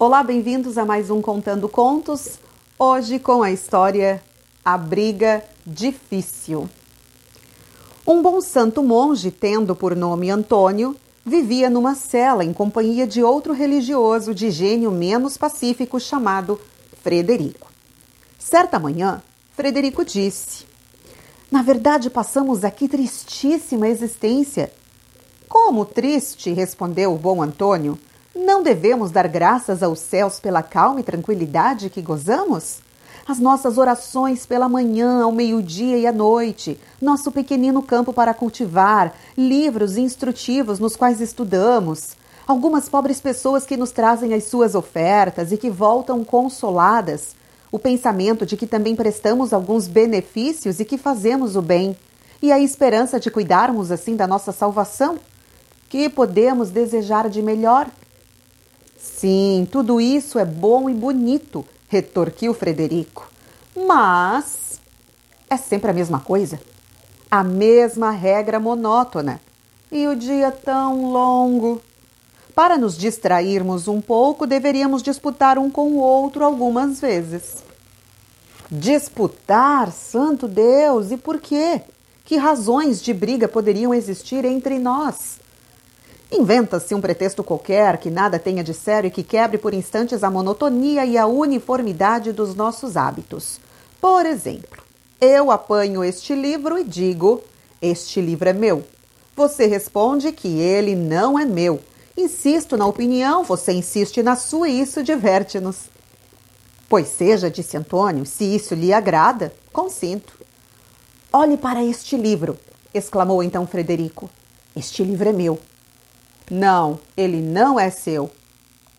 Olá, bem-vindos a mais um Contando Contos. Hoje com a história A Briga Difícil. Um bom santo monge, tendo por nome Antônio, vivia numa cela em companhia de outro religioso de gênio menos pacífico chamado Frederico. Certa manhã, Frederico disse: Na verdade, passamos aqui tristíssima existência. Como triste, respondeu o bom Antônio. Não devemos dar graças aos céus pela calma e tranquilidade que gozamos? As nossas orações pela manhã, ao meio-dia e à noite, nosso pequenino campo para cultivar, livros instrutivos nos quais estudamos, algumas pobres pessoas que nos trazem as suas ofertas e que voltam consoladas, o pensamento de que também prestamos alguns benefícios e que fazemos o bem, e a esperança de cuidarmos assim da nossa salvação? Que podemos desejar de melhor? Sim, tudo isso é bom e bonito, retorquiu Frederico. Mas é sempre a mesma coisa. A mesma regra monótona. E o dia tão longo. Para nos distrairmos um pouco, deveríamos disputar um com o outro algumas vezes. Disputar, santo Deus, e por quê? Que razões de briga poderiam existir entre nós? Inventa-se um pretexto qualquer que nada tenha de sério e que quebre por instantes a monotonia e a uniformidade dos nossos hábitos. Por exemplo, eu apanho este livro e digo: Este livro é meu. Você responde que ele não é meu. Insisto na opinião, você insiste na sua e isso diverte-nos. Pois seja, disse Antônio, se isso lhe agrada, consinto. Olhe para este livro, exclamou então Frederico. Este livro é meu. Não, ele não é seu.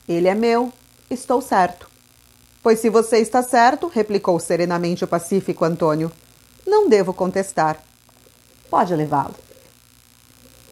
Ele é meu. Estou certo. Pois se você está certo, replicou serenamente o pacífico Antônio, não devo contestar. Pode levá-lo.